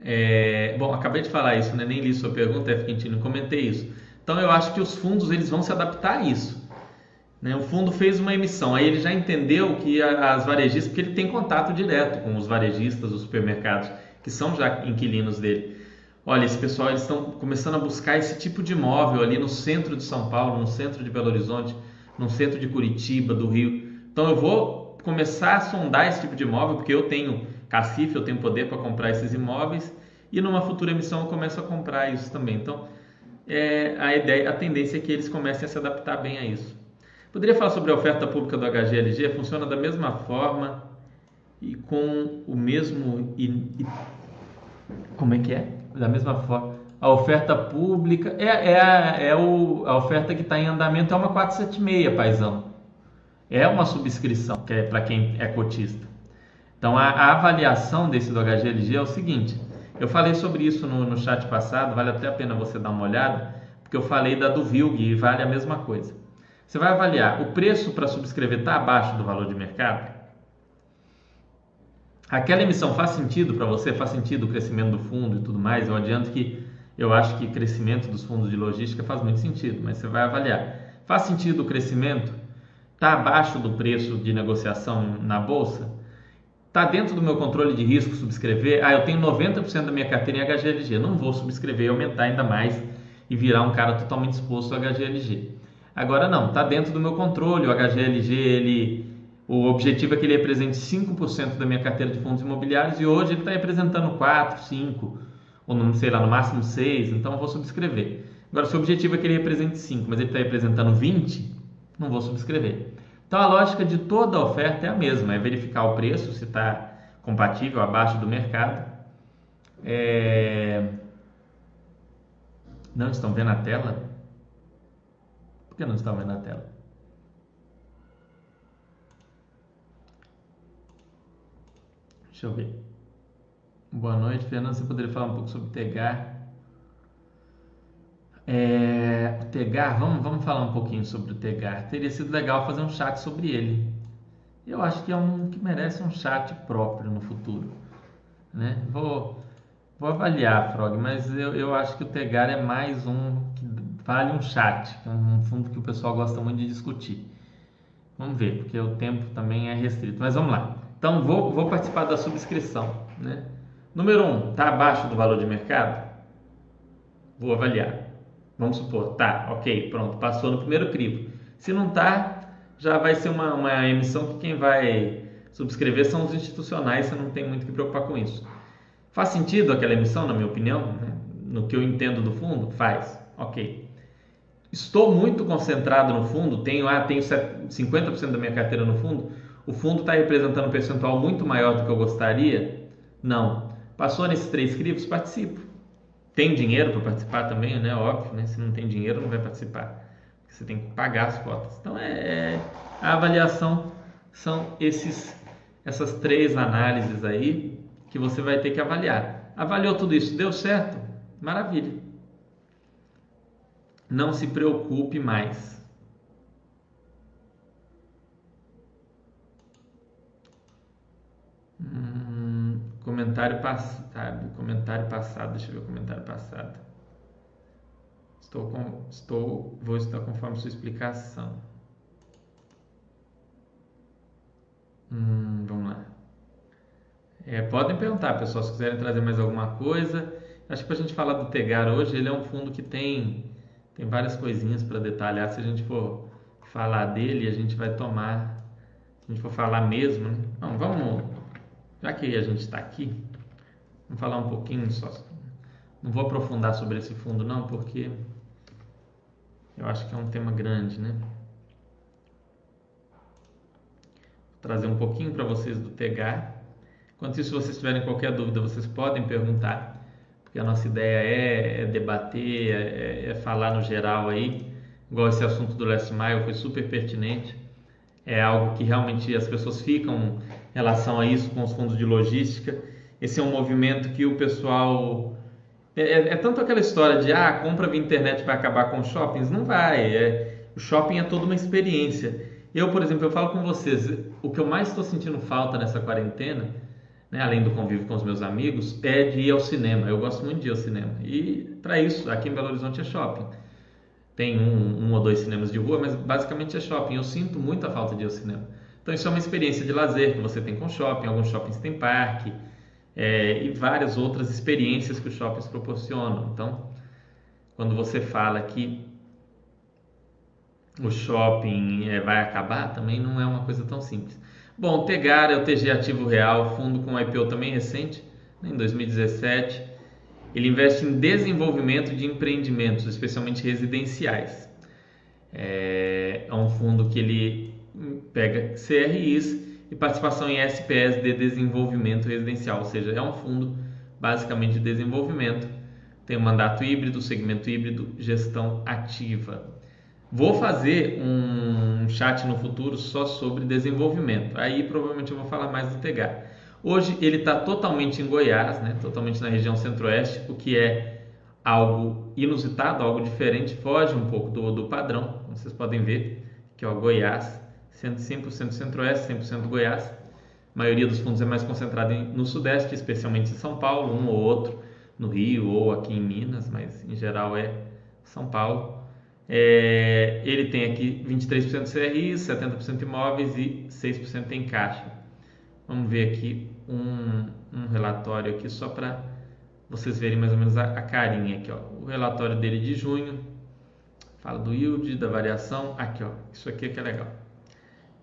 É, bom, acabei de falar isso, né? nem li sua pergunta, F. Quintino, comentei isso. Então eu acho que os fundos eles vão se adaptar a isso. Né? O fundo fez uma emissão, aí ele já entendeu que as varejistas, porque ele tem contato direto com os varejistas, os supermercados, que são já inquilinos dele. Olha, esse pessoal eles estão começando a buscar esse tipo de imóvel ali no centro de São Paulo, no centro de Belo Horizonte, no centro de Curitiba, do Rio. Então eu vou começar a sondar esse tipo de imóvel, porque eu tenho cacife, eu tenho poder para comprar esses imóveis e numa futura emissão eu começo a comprar isso também. Então, é, a ideia, a tendência é que eles comecem a se adaptar bem a isso. Poderia falar sobre a oferta pública do HGLG? Funciona da mesma forma e com o mesmo como é que é? Da mesma forma. A oferta pública é, é, a, é o, a oferta que está em andamento é uma 476, paizão. É uma subscrição, que é para quem é cotista. Então a, a, avaliação desse do HGLG é o seguinte: eu falei sobre isso no, no chat passado, vale até a pena você dar uma olhada, porque eu falei da do VILG e vale a mesma coisa. Você vai avaliar o preço para subscrever está abaixo do valor de mercado? Aquela emissão faz sentido para você? Faz sentido o crescimento do fundo e tudo mais? Eu adianto que eu acho que crescimento dos fundos de logística faz muito sentido, mas você vai avaliar. Faz sentido o crescimento? Está abaixo do preço de negociação na bolsa? Está dentro do meu controle de risco subscrever? Ah, eu tenho 90% da minha carteira em HGLG. Não vou subscrever e aumentar ainda mais e virar um cara totalmente exposto ao HGLG. Agora não, está dentro do meu controle. O HGLG, ele, o objetivo é que ele represente 5% da minha carteira de fundos imobiliários e hoje ele está representando 4, 5, ou não sei lá, no máximo 6, então eu vou subscrever. Agora, se o objetivo é que ele represente 5, mas ele está representando 20, não vou subscrever. Então a lógica de toda oferta é a mesma, é verificar o preço, se está compatível abaixo do mercado. É... Não estão vendo a tela? Por que não estão vendo a tela? Deixa eu ver. Boa noite, Fernando. Você poderia falar um pouco sobre o Tegar? É, o Tegar, vamos, vamos falar um pouquinho sobre o Tegar. Teria sido legal fazer um chat sobre ele. Eu acho que é um que merece um chat próprio no futuro. Né? Vou, vou avaliar, Frog, mas eu, eu acho que o Tegar é mais um que vale um chat, é um fundo que o pessoal gosta muito de discutir. Vamos ver, porque o tempo também é restrito. Mas vamos lá. Então, vou, vou participar da subscrição. Né? Número 1, um, está abaixo do valor de mercado? Vou avaliar. Vamos supor, tá, ok, pronto, passou no primeiro crivo. Se não tá, já vai ser uma, uma emissão que quem vai subscrever são os institucionais, você não tem muito que preocupar com isso. Faz sentido aquela emissão, na minha opinião? Né? No que eu entendo do fundo? Faz, ok. Estou muito concentrado no fundo, tenho, ah, tenho 50% da minha carteira no fundo, o fundo está representando um percentual muito maior do que eu gostaria? Não. Passou nesses três crivos? Participo. Tem dinheiro para participar também, né? Óbvio, né? Se não tem dinheiro, não vai participar. Você tem que pagar as cotas. Então, é, é, a avaliação são esses, essas três análises aí que você vai ter que avaliar. Avaliou tudo isso, deu certo? Maravilha. Não se preocupe mais. Comentário passado, comentário passado, deixa eu ver o comentário passado. Estou, com, estou, vou estar conforme sua explicação. Hum, vamos lá. É, podem perguntar, pessoal, se quiserem trazer mais alguma coisa. Acho que para a gente falar do Tegar hoje, ele é um fundo que tem, tem várias coisinhas para detalhar. Se a gente for falar dele, a gente vai tomar. Se a gente for falar mesmo, né? Não, vamos. Já que a gente está aqui, vamos falar um pouquinho só. Não vou aprofundar sobre esse fundo, não, porque eu acho que é um tema grande, né? Vou trazer um pouquinho para vocês do Tegar. Enquanto isso, se vocês tiverem qualquer dúvida, vocês podem perguntar, porque a nossa ideia é, é debater, é, é, falar no geral aí. Igual esse assunto do Last Mile foi super pertinente. É algo que realmente as pessoas ficam relação a isso com os fundos de logística. Esse é um movimento que o pessoal é, é, é, tanto aquela história de ah, compra via internet vai acabar com shoppings. Não vai. É, o shopping é toda uma experiência. Eu, por exemplo, eu falo com vocês, o que eu mais estou sentindo falta nessa quarentena, né, além do convívio com os meus amigos, é de ir ao cinema. Eu gosto muito de ir ao cinema. E para isso, aqui em Belo Horizonte é shopping. Tem um, um ou dois cinemas de rua, mas basicamente é shopping. Eu sinto muita falta de ir ao cinema. Então isso é uma experiência de lazer que você tem com shopping. Alguns shoppings têm parque é, e várias outras experiências que os shoppings proporcionam. Então, quando você fala que o shopping é, vai acabar, também não é uma coisa tão simples. Bom, Tegar é o TG Ativo Real, fundo com IPO também recente, né, em 2017. Ele investe em desenvolvimento de empreendimentos, especialmente residenciais. É, é um fundo que ele pega CRIs e participação em SPS de desenvolvimento residencial, ou seja, é um fundo basicamente de desenvolvimento. Tem um mandato híbrido, segmento híbrido, gestão ativa. Vou fazer um chat no futuro só sobre desenvolvimento. Aí provavelmente eu vou falar mais do Tegar. Hoje ele está totalmente em Goiás, né? totalmente na região centro-oeste, o que é algo inusitado, algo diferente, foge um pouco do, do padrão, como vocês podem ver, que é o Goiás 100% centro-oeste, 100% Goiás. A maioria dos fundos é mais concentrada no sudeste, especialmente em São Paulo, um ou outro no Rio ou aqui em Minas, mas em geral é São Paulo. É, ele tem aqui 23% CRI, 70% imóveis e 6% em caixa. Vamos ver aqui um, um relatório aqui só para vocês verem mais ou menos a, a, carinha aqui, ó. O relatório dele de junho fala do yield, da variação. Aqui, ó. Isso aqui é que é legal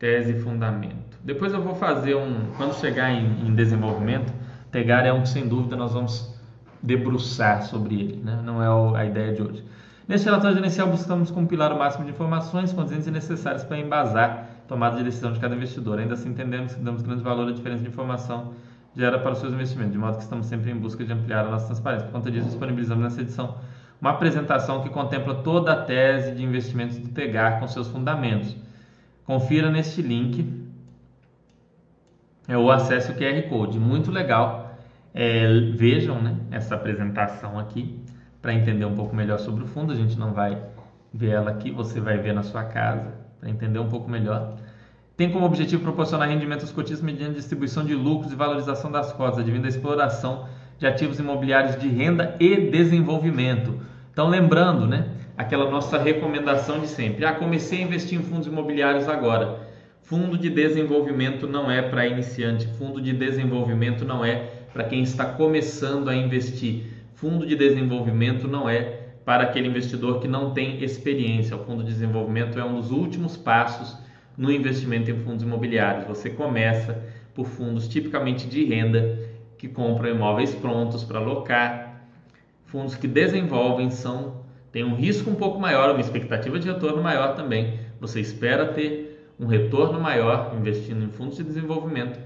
tese e fundamento. Depois eu vou fazer um, quando chegar em, em desenvolvimento, Tegar é um que sem dúvida nós vamos debruçar sobre ele, né? não é a ideia de hoje. Neste relatório inicial buscamos compilar o máximo de informações contingentes e necessárias para embasar a tomada de decisão de cada investidor. Ainda assim entendemos que damos grande valor à diferença de informação gera para os seus investimentos, de modo que estamos sempre em busca de ampliar a nossa transparência. Por conta disso, disponibilizamos nessa edição uma apresentação que contempla toda a tese de investimentos do Tegar com seus fundamentos Confira neste link é, ou acesse o QR Code. Muito legal. É, vejam né, essa apresentação aqui para entender um pouco melhor sobre o fundo. A gente não vai ver ela aqui, você vai ver na sua casa para entender um pouco melhor. Tem como objetivo proporcionar rendimento aos cotistas mediante distribuição de lucros e valorização das cotas, advindo da exploração de ativos imobiliários de renda e desenvolvimento. Então, lembrando, né, aquela nossa recomendação de sempre: ah, comecei a investir em fundos imobiliários agora. Fundo de desenvolvimento não é para iniciante, fundo de desenvolvimento não é para quem está começando a investir. Fundo de desenvolvimento não é para aquele investidor que não tem experiência. O fundo de desenvolvimento é um dos últimos passos no investimento em fundos imobiliários. Você começa por fundos tipicamente de renda que compram imóveis prontos para alocar. Fundos que desenvolvem são têm um risco um pouco maior, uma expectativa de retorno maior também. Você espera ter um retorno maior investindo em fundos de desenvolvimento,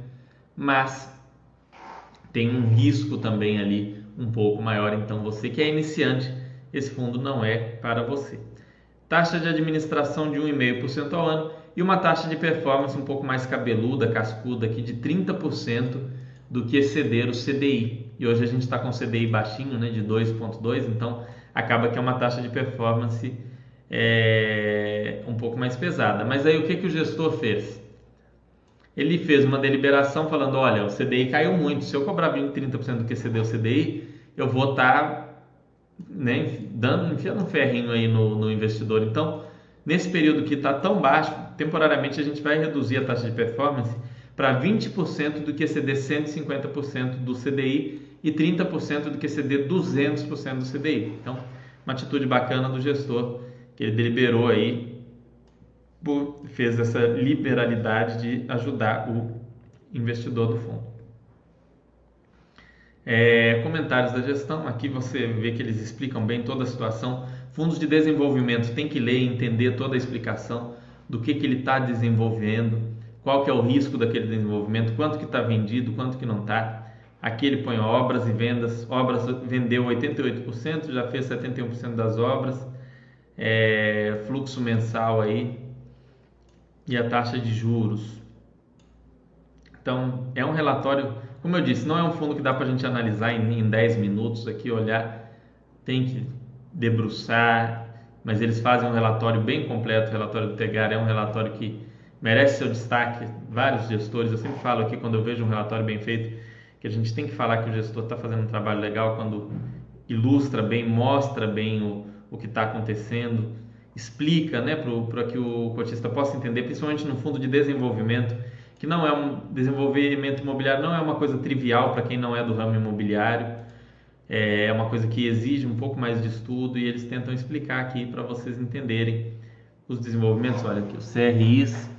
mas tem um risco também ali um pouco maior. Então, você que é iniciante, esse fundo não é para você. Taxa de administração de 1,5% ao ano e uma taxa de performance um pouco mais cabeluda, cascuda aqui de 30% do que exceder o CDI. E hoje a gente está com o CDI baixinho, né, de 2,2, então acaba que é uma taxa de performance é, um pouco mais pesada. Mas aí o que, que o gestor fez? Ele fez uma deliberação falando: olha, o CDI caiu muito, se eu cobrar 20, 30% do que exceder o CDI, eu vou estar tá, né, dando, enfiando um ferrinho aí no, no investidor. Então, nesse período que está tão baixo, temporariamente a gente vai reduzir a taxa de performance para 20% do que exceder 150% do CDI e 30% do que exceder 200% do CDI. Então, uma atitude bacana do gestor que ele deliberou aí, fez essa liberalidade de ajudar o investidor do fundo. É, comentários da gestão, aqui você vê que eles explicam bem toda a situação. Fundos de desenvolvimento tem que ler e entender toda a explicação do que, que ele está desenvolvendo, qual que é o risco daquele desenvolvimento, quanto que está vendido, quanto que não está. Aqui ele põe obras e vendas, obras vendeu 88%, já fez 71% das obras, é, fluxo mensal aí e a taxa de juros. Então é um relatório, como eu disse, não é um fundo que dá para a gente analisar em, em 10 minutos aqui, olhar, tem que debruçar, mas eles fazem um relatório bem completo. O relatório do Tegar é um relatório que merece seu destaque. Vários gestores, eu sempre falo aqui quando eu vejo um relatório bem feito, que a gente tem que falar que o gestor está fazendo um trabalho legal quando ilustra bem, mostra bem o, o que está acontecendo, explica né, para que o cotista possa entender, principalmente no fundo de desenvolvimento, que não é um desenvolvimento imobiliário, não é uma coisa trivial para quem não é do ramo imobiliário é uma coisa que exige um pouco mais de estudo e eles tentam explicar aqui para vocês entenderem os desenvolvimentos. Olha aqui, os CRIs,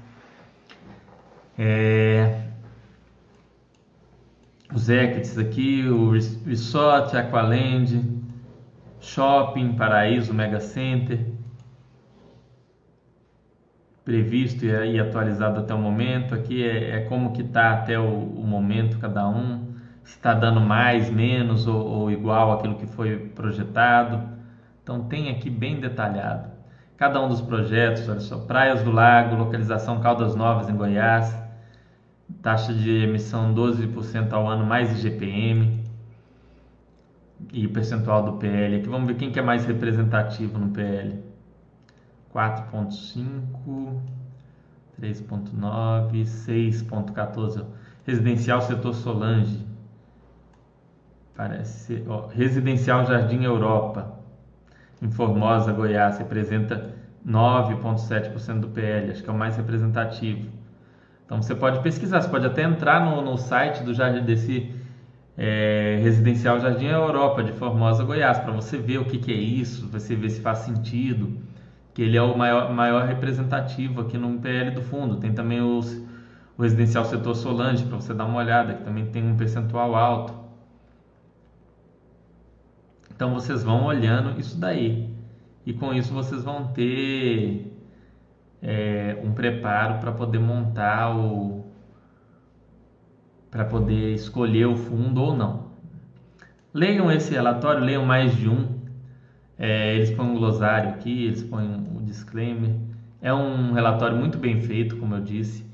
é, os equities aqui, o Resort, Aqualand, Shopping, Paraíso, Mega Center, previsto e atualizado até o momento. Aqui é, é como que está até o, o momento cada um está dando mais, menos ou, ou igual aquilo que foi projetado. Então tem aqui bem detalhado. Cada um dos projetos, olha só, Praias do Lago, localização Caldas Novas em Goiás, taxa de emissão 12% ao ano mais IGPM e o percentual do PL. Aqui vamos ver quem que é mais representativo no PL. 4.5, 3.9, 6.14. Residencial setor Solange, Parece ó, Residencial Jardim Europa, em Formosa, Goiás, representa 9,7% do PL, acho que é o mais representativo. Então você pode pesquisar, você pode até entrar no, no site do jardim desse é, Residencial Jardim Europa de Formosa, Goiás, para você ver o que, que é isso, você ver se faz sentido, que ele é o maior, maior representativo aqui no PL do fundo. Tem também os, o Residencial Setor Solange, para você dar uma olhada, que também tem um percentual alto. Então vocês vão olhando isso daí e com isso vocês vão ter é, um preparo para poder montar o para poder escolher o fundo ou não. Leiam esse relatório, leiam mais de um. É, eles põem um glossário aqui, eles põem um disclaimer. É um relatório muito bem feito, como eu disse,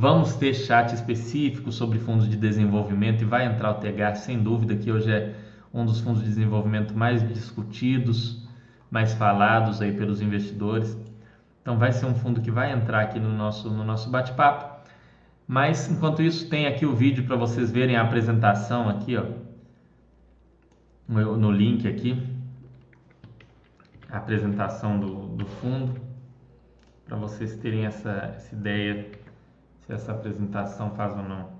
Vamos ter chat específico sobre fundos de desenvolvimento e vai entrar o TH, sem dúvida, que hoje é um dos fundos de desenvolvimento mais discutidos, mais falados aí pelos investidores. Então vai ser um fundo que vai entrar aqui no nosso, no nosso bate-papo. Mas enquanto isso, tem aqui o vídeo para vocês verem a apresentação aqui, ó, no link aqui, a apresentação do, do fundo, para vocês terem essa, essa ideia se essa apresentação faz ou não,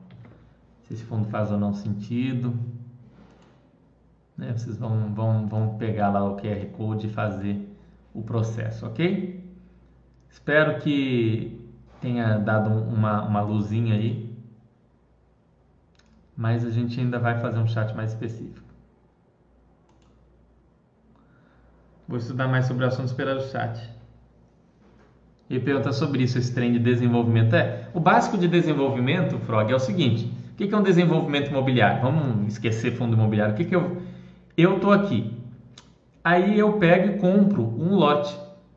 se esse fundo faz ou não sentido. Né? Vocês vão, vão, vão pegar lá o QR Code e fazer o processo, ok? Espero que tenha dado uma, uma luzinha aí, mas a gente ainda vai fazer um chat mais específico. Vou estudar mais sobre o assunto esperar o chat e pergunta sobre isso, esse trem de desenvolvimento. É, o básico de desenvolvimento, Frog, é o seguinte: o que é um desenvolvimento imobiliário? Vamos esquecer fundo imobiliário. O que, que eu. Eu estou aqui. Aí eu pego e compro um lote.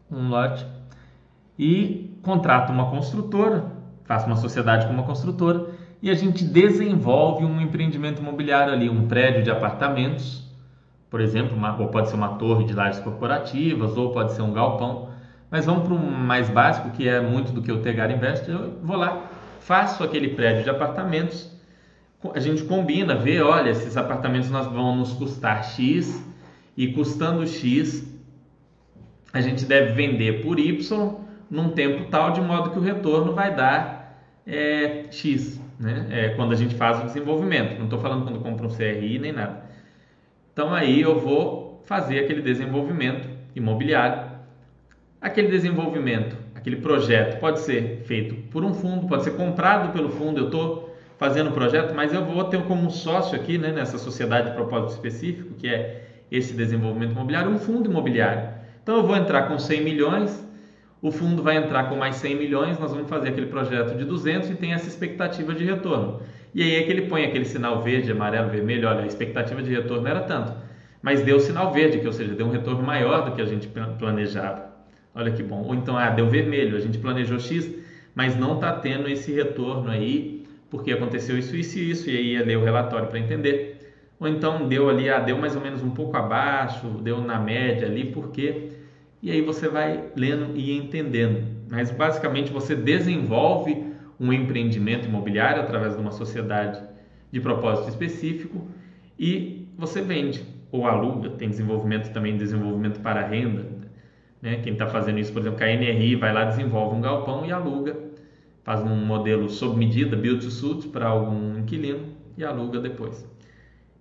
Um lote. E contrato uma construtora, faço uma sociedade com uma construtora e a gente desenvolve um empreendimento imobiliário ali, um prédio de apartamentos, por exemplo, uma, ou pode ser uma torre de lajes corporativas, ou pode ser um galpão mas vamos para um mais básico, que é muito do que o Tegar Invest. Eu vou lá, faço aquele prédio de apartamentos, a gente combina, vê, olha, esses apartamentos nós vão nos custar X e custando X, a gente deve vender por Y num tempo tal, de modo que o retorno vai dar é, X, né? É, quando a gente faz o desenvolvimento. Não estou falando quando compra um CRI nem nada. Então aí eu vou fazer aquele desenvolvimento imobiliário Aquele desenvolvimento, aquele projeto pode ser feito por um fundo, pode ser comprado pelo fundo. Eu estou fazendo o projeto, mas eu vou ter como sócio aqui, né, nessa sociedade de propósito específico, que é esse desenvolvimento imobiliário, um fundo imobiliário. Então eu vou entrar com 100 milhões, o fundo vai entrar com mais 100 milhões, nós vamos fazer aquele projeto de 200 e tem essa expectativa de retorno. E aí é que ele põe aquele sinal verde, amarelo, vermelho, olha, a expectativa de retorno era tanto, mas deu sinal verde, que ou seja, deu um retorno maior do que a gente planejava. Olha que bom. Ou então, ah, deu vermelho, a gente planejou X, mas não está tendo esse retorno aí, porque aconteceu isso, isso e isso, e aí ia ler o relatório para entender. Ou então deu ali, ah, deu mais ou menos um pouco abaixo, deu na média ali, porque. E aí você vai lendo e entendendo. Mas basicamente você desenvolve um empreendimento imobiliário através de uma sociedade de propósito específico e você vende ou aluga, tem desenvolvimento também, desenvolvimento para renda, né? Quem está fazendo isso, por exemplo, com a NRI, vai lá, desenvolve um galpão e aluga, faz um modelo sob medida, build to suit, para algum inquilino e aluga depois.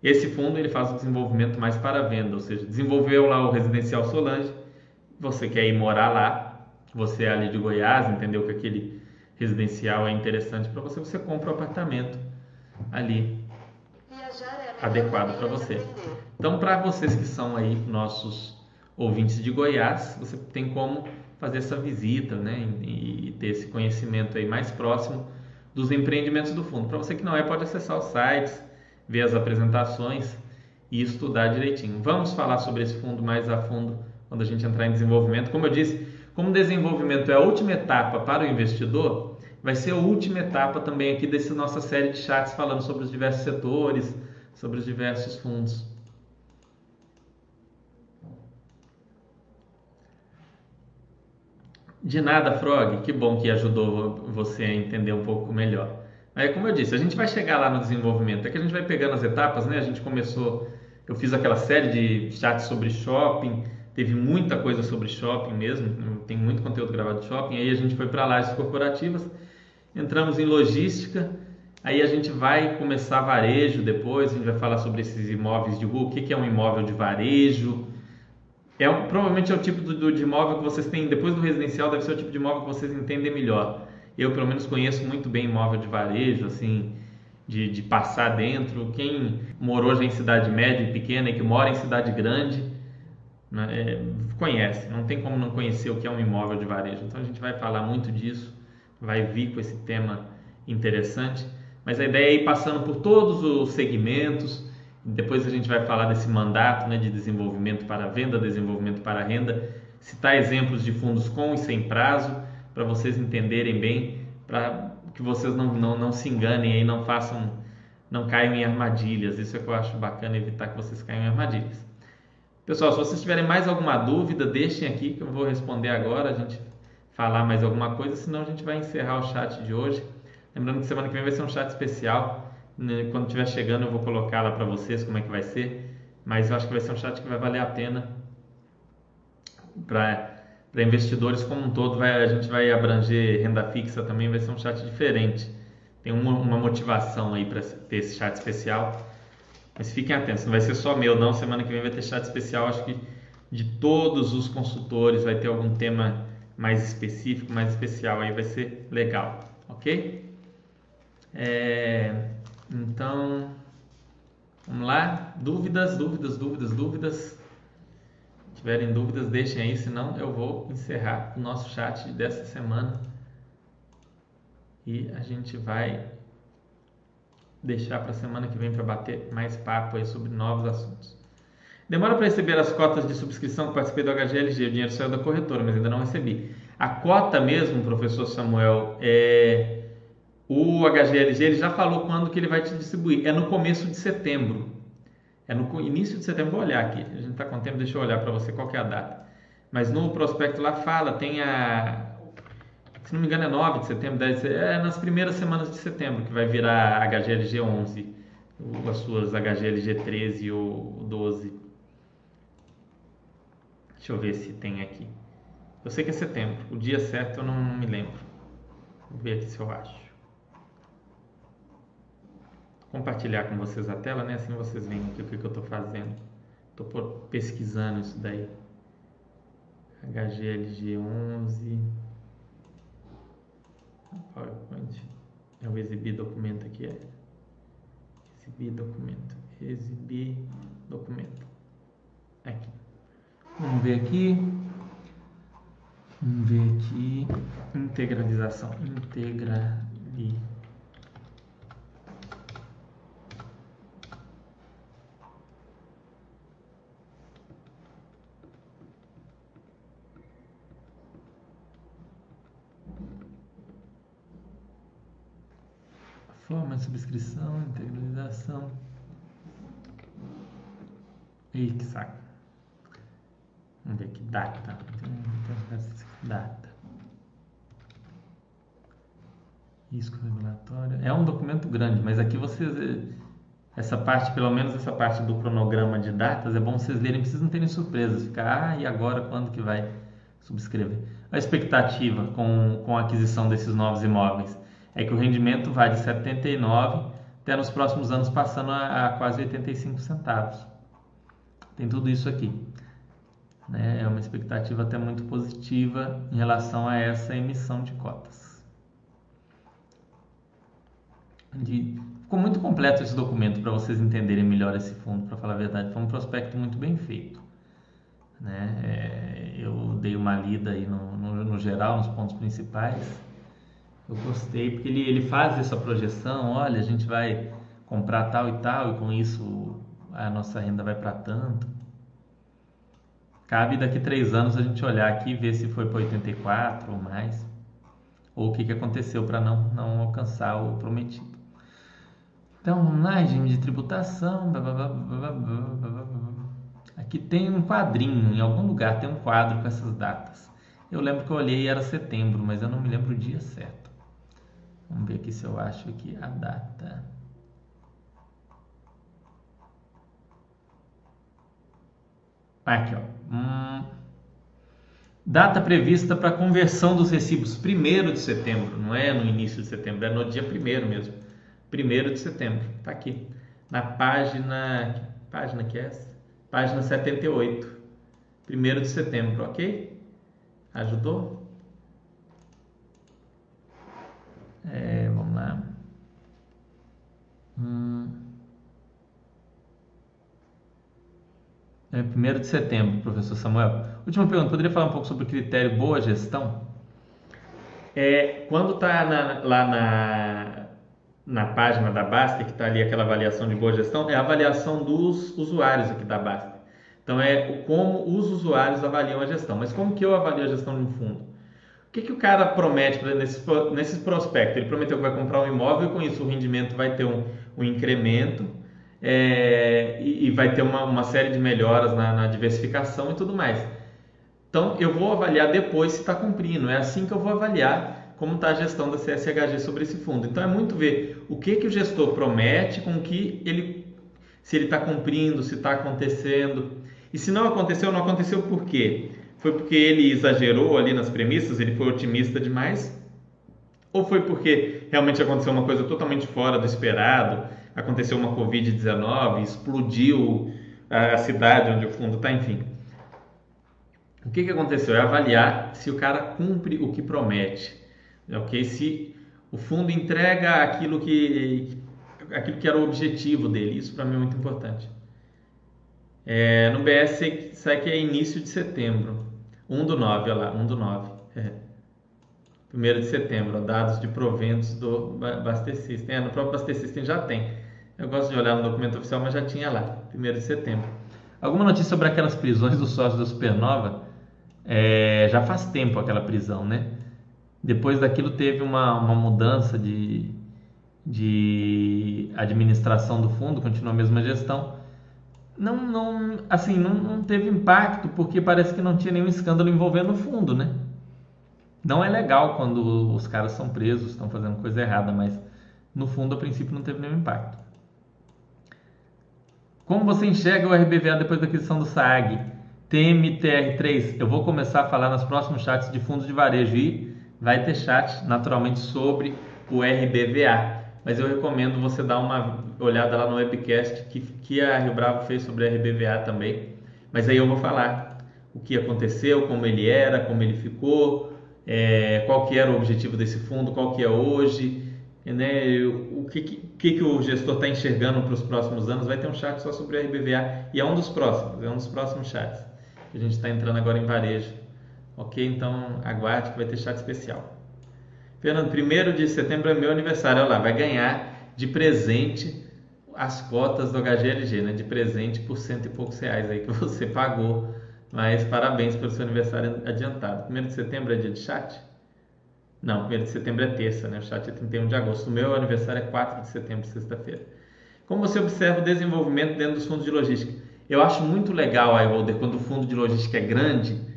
Esse fundo ele faz o desenvolvimento mais para venda, ou seja, desenvolveu lá o residencial Solange, você quer ir morar lá, você é ali de Goiás, entendeu que aquele residencial é interessante para você, você compra o um apartamento ali adequado para você. Então, para vocês que são aí nossos ouvintes de Goiás, você tem como fazer essa visita né, e, e ter esse conhecimento aí mais próximo dos empreendimentos do fundo. Para você que não é, pode acessar os sites, ver as apresentações e estudar direitinho. Vamos falar sobre esse fundo mais a fundo quando a gente entrar em desenvolvimento. Como eu disse, como desenvolvimento é a última etapa para o investidor, vai ser a última etapa também aqui dessa nossa série de chats falando sobre os diversos setores, sobre os diversos fundos. De nada, Frog. Que bom que ajudou você a entender um pouco melhor. Aí, como eu disse, a gente vai chegar lá no desenvolvimento. É que a gente vai pegando as etapas, né? A gente começou, eu fiz aquela série de chats sobre shopping, teve muita coisa sobre shopping mesmo, tem muito conteúdo gravado de shopping. Aí a gente foi para lajes corporativas, entramos em logística. Aí a gente vai começar varejo depois, a gente vai falar sobre esses imóveis de rua, o que é um imóvel de varejo, é provavelmente é o tipo do, do, de imóvel que vocês têm, depois do residencial, deve ser o tipo de imóvel que vocês entendem melhor. Eu, pelo menos, conheço muito bem imóvel de varejo, assim, de, de passar dentro. Quem morou já em cidade média e pequena e que mora em cidade grande, né, é, conhece. Não tem como não conhecer o que é um imóvel de varejo. Então, a gente vai falar muito disso, vai vir com esse tema interessante. Mas a ideia é ir passando por todos os segmentos, depois a gente vai falar desse mandato né, de desenvolvimento para venda, desenvolvimento para renda, citar exemplos de fundos com e sem prazo, para vocês entenderem bem, para que vocês não, não, não se enganem aí, não façam, não caiam em armadilhas. Isso é que eu acho bacana, evitar que vocês caiam em armadilhas. Pessoal, se vocês tiverem mais alguma dúvida, deixem aqui que eu vou responder agora. A gente falar mais alguma coisa, senão a gente vai encerrar o chat de hoje. Lembrando que semana que vem vai ser um chat especial. Né? Quando estiver chegando, eu vou colocar lá para vocês como é que vai ser. Mas eu acho que vai ser um chat que vai valer a pena para investidores como um todo. Vai, a gente vai abranger renda fixa também, vai ser um chat diferente. Tem uma, uma motivação aí para ter esse chat especial. Mas fiquem atentos, não vai ser só meu, não. Semana que vem vai ter chat especial. Acho que de todos os consultores vai ter algum tema mais específico, mais especial. Aí vai ser legal, ok? É, então, vamos lá. Dúvidas, dúvidas, dúvidas, dúvidas. Se tiverem dúvidas, deixem aí, senão eu vou encerrar o nosso chat dessa semana. E a gente vai deixar para a semana que vem para bater mais papo aí sobre novos assuntos. Demora para receber as cotas de subscrição que participei do HGLG. O dinheiro saiu da corretora, mas ainda não recebi. A cota mesmo, professor Samuel, é o HGLG ele já falou quando que ele vai te distribuir. É no começo de setembro. É no início de setembro. Vou olhar aqui. A gente está com tempo, deixa eu olhar para você qual é a data. Mas no prospecto lá fala, tem a. Se não me engano, é 9 de setembro, deve ser, é nas primeiras semanas de setembro que vai virar HGLG 11, as suas HGLG 13 ou 12. Deixa eu ver se tem aqui. Eu sei que é setembro, o dia certo eu não, não me lembro. Vou ver aqui se eu acho compartilhar com vocês a tela, né? Assim vocês veem o que, que eu estou fazendo. Estou pesquisando isso daí. HGLG11. PowerPoint. É o exibir documento aqui. É. Exibir documento. Exibir documento. Aqui. Vamos ver aqui. Vamos ver aqui. Integralização. Integralização. Forma subscrição, integralização. Ih, que saco. Vamos ver aqui, data. Data. Risco regulatório. É um documento grande, mas aqui vocês. Essa parte, pelo menos essa parte do cronograma de datas, é bom vocês lerem, vocês não terem surpresas. Ficar, ah, e agora quando que vai subscrever? A expectativa com, com a aquisição desses novos imóveis é que o rendimento vai de 79 até nos próximos anos passando a, a quase 85 centavos. Tem tudo isso aqui. Né? É uma expectativa até muito positiva em relação a essa emissão de cotas. De, ficou muito completo esse documento para vocês entenderem melhor esse fundo, para falar a verdade. Foi um prospecto muito bem feito. Né? É, eu dei uma lida aí no, no, no geral, nos pontos principais eu gostei porque ele, ele faz essa projeção, olha, a gente vai comprar tal e tal e com isso a nossa renda vai para tanto. Cabe daqui três anos a gente olhar aqui e ver se foi para 84 ou mais, ou o que, que aconteceu para não, não alcançar o prometido. Então, regime de tributação. Blá, blá, blá, aqui tem um quadrinho, em algum lugar tem um quadro com essas datas. Eu lembro que eu olhei e era setembro, mas eu não me lembro o dia certo. Vamos ver aqui se eu acho aqui a data. Aqui, ó. Hum, data prevista para conversão dos recibos, 1 de setembro, não é no início de setembro, é no dia 1 mesmo. 1 de setembro, tá aqui. Na página. Página que é essa? Página 78. 1 de setembro, ok? Ajudou? É, vamos lá. Hum. É 1 de setembro, professor Samuel. Última pergunta: poderia falar um pouco sobre o critério boa gestão? É, quando está lá na, na página da Basta, que está ali aquela avaliação de boa gestão, é a avaliação dos usuários aqui da Basta. Então, é como os usuários avaliam a gestão. Mas como que eu avalio a gestão de um fundo? O que, que o cara promete nesses, prospectos? Ele prometeu que vai comprar um imóvel com isso o rendimento vai ter um, um incremento é, e, e, vai ter uma, uma série de melhoras na, na, diversificação e tudo mais. Então eu vou avaliar depois se está cumprindo. É assim que eu vou avaliar como está a gestão da CSHG sobre esse fundo. Então é muito ver o que, que o gestor promete com que ele se ele está cumprindo, se está acontecendo. E se não aconteceu, não aconteceu por quê? Foi porque ele exagerou ali nas premissas, ele foi otimista demais? Ou foi porque realmente aconteceu uma coisa totalmente fora do esperado? Aconteceu uma Covid-19, explodiu a cidade onde o fundo está, enfim. O que, que aconteceu? É avaliar se o cara cumpre o que promete. Ok? Se o fundo entrega aquilo que, aquilo que era o objetivo dele. Isso para mim é muito importante. É, no BS sai que é início de setembro. 1 do 9, olha lá, 1 do 9. É. 1 de setembro, ó, dados de proventos do Baster System. É, no próprio Baster System já tem. Eu gosto de olhar no documento oficial, mas já tinha lá, 1 de setembro. Alguma notícia sobre aquelas prisões dos sócios da Supernova? É, já faz tempo aquela prisão, né? Depois daquilo teve uma, uma mudança de, de administração do fundo, continua a mesma gestão não, não, assim, não, não teve impacto porque parece que não tinha nenhum escândalo envolvendo o fundo, né? Não é legal quando os caras são presos, estão fazendo coisa errada, mas no fundo, a princípio, não teve nenhum impacto. Como você enxerga o RBVA depois da aquisição do SAG? TMTR3, eu vou começar a falar nos próximos chats de fundos de varejo e vai ter chat naturalmente sobre o RBVA mas eu recomendo você dar uma olhada lá no webcast que, que a Rio Bravo fez sobre a RBVA também. Mas aí eu vou falar o que aconteceu, como ele era, como ele ficou, é, qual que era o objetivo desse fundo, qual que é hoje, né, o que, que, que o gestor está enxergando para os próximos anos. Vai ter um chat só sobre a RBVA e é um dos próximos, é um dos próximos chats. A gente está entrando agora em varejo. Ok? Então aguarde que vai ter chat especial. Fernando, 1 de setembro é meu aniversário. Olha lá, vai ganhar de presente as cotas do HGLG, né? De presente por cento e poucos reais aí que você pagou. Mas parabéns pelo seu aniversário adiantado. 1 de setembro é dia de chat? Não, 1 de setembro é terça, né? O chat é 31 de agosto. O meu aniversário é 4 de setembro, sexta-feira. Como você observa o desenvolvimento dentro dos fundos de logística? Eu acho muito legal, iHolder, quando o fundo de logística é grande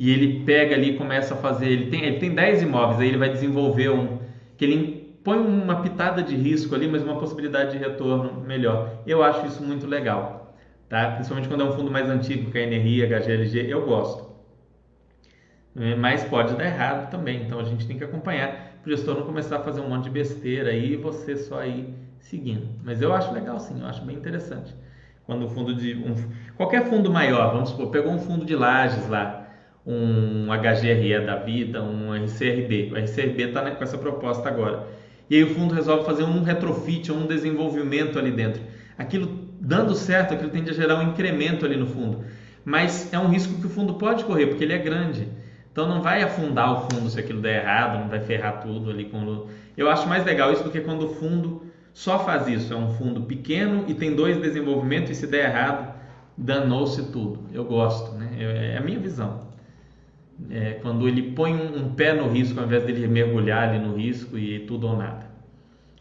e ele pega ali e começa a fazer, ele tem, ele tem 10 imóveis, aí ele vai desenvolver um, que ele põe uma pitada de risco ali, mas uma possibilidade de retorno melhor. Eu acho isso muito legal, tá? Principalmente quando é um fundo mais antigo, que é a NRI, HGLG, eu gosto. É, mas pode dar errado também, então a gente tem que acompanhar para o gestor não começar a fazer um monte de besteira aí e você só aí seguindo. Mas eu acho legal sim, eu acho bem interessante. Quando o fundo de um, qualquer fundo maior, vamos supor, pegou um fundo de lajes lá, um HGRE da vida, um RCRB. O RCRB está com essa proposta agora. E aí o fundo resolve fazer um retrofit, um desenvolvimento ali dentro. Aquilo dando certo, aquilo tende a gerar um incremento ali no fundo. Mas é um risco que o fundo pode correr, porque ele é grande. Então não vai afundar o fundo se aquilo der errado, não vai ferrar tudo ali com Eu acho mais legal isso do que quando o fundo só faz isso. É um fundo pequeno e tem dois desenvolvimentos e se der errado, danou-se tudo. Eu gosto, né? É, é a minha visão é, quando ele põe um, um, pé no risco ao invés dele mergulhar ali no risco e tudo ou nada.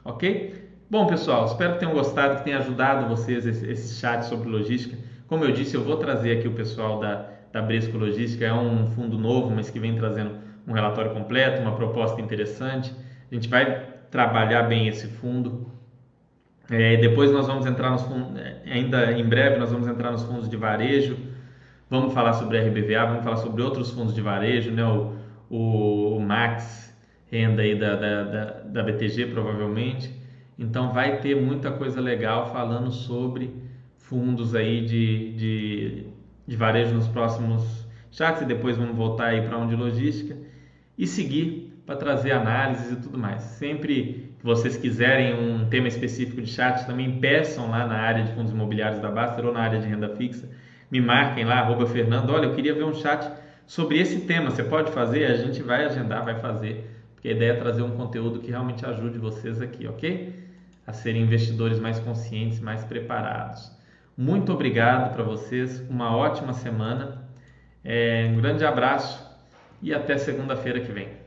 Ok? Bom, pessoal, espero que tenham gostado, que tenha ajudado vocês esse, esse chat sobre logística. Como eu disse, eu vou trazer aqui o pessoal da, da Bresco Logística, é um fundo novo, mas que vem trazendo um relatório completo, uma proposta interessante. A gente vai trabalhar bem esse fundo. É, depois nós vamos entrar nos fundos, é, ainda em breve nós vamos entrar nos fundos de varejo Vamos falar sobre RBVA, vamos falar sobre outros fundos de varejo, né? o, o, Max Renda aí da, da, da, da BTG, provavelmente. Então vai ter muita coisa legal falando sobre fundos aí de, de, de varejo nos próximos chats e depois vamos voltar aí para um de logística e seguir para trazer análises e tudo mais. Sempre que vocês quiserem um tema específico de chat, também peçam lá na área de fundos imobiliários da Baster ou na área de renda fixa me marquem lá, arroba Fernando, olha, eu queria ver um chat sobre esse tema, você pode fazer? A gente vai agendar, vai fazer, porque a ideia é trazer um conteúdo que realmente ajude vocês aqui, ok? A serem investidores mais conscientes, mais preparados. Muito obrigado para vocês, uma ótima semana, é, um grande abraço e até segunda-feira que vem.